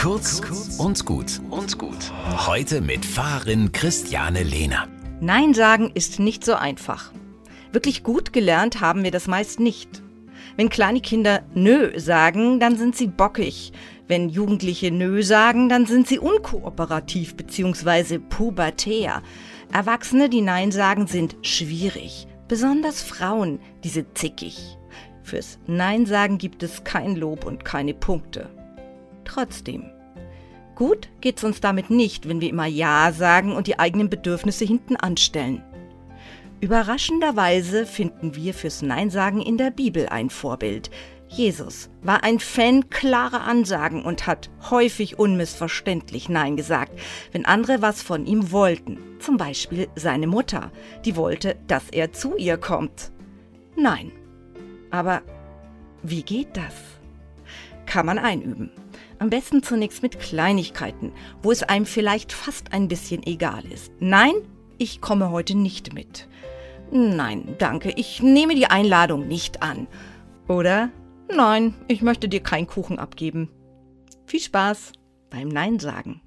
Kurz und gut und gut. Heute mit Fahrerin Christiane Lehner. Nein sagen ist nicht so einfach. Wirklich gut gelernt haben wir das meist nicht. Wenn kleine Kinder Nö sagen, dann sind sie bockig. Wenn Jugendliche Nö sagen, dann sind sie unkooperativ bzw. pubertär. Erwachsene, die Nein sagen, sind schwierig. Besonders Frauen, die sind zickig. Fürs Nein sagen gibt es kein Lob und keine Punkte. Trotzdem. Gut geht's uns damit nicht, wenn wir immer Ja sagen und die eigenen Bedürfnisse hinten anstellen. Überraschenderweise finden wir fürs Nein sagen in der Bibel ein Vorbild. Jesus war ein Fan klarer Ansagen und hat häufig unmissverständlich Nein gesagt, wenn andere was von ihm wollten. Zum Beispiel seine Mutter, die wollte, dass er zu ihr kommt. Nein. Aber wie geht das? Kann man einüben. Am besten zunächst mit Kleinigkeiten, wo es einem vielleicht fast ein bisschen egal ist. Nein, ich komme heute nicht mit. Nein, danke, ich nehme die Einladung nicht an. Oder? Nein, ich möchte dir keinen Kuchen abgeben. Viel Spaß beim Nein sagen.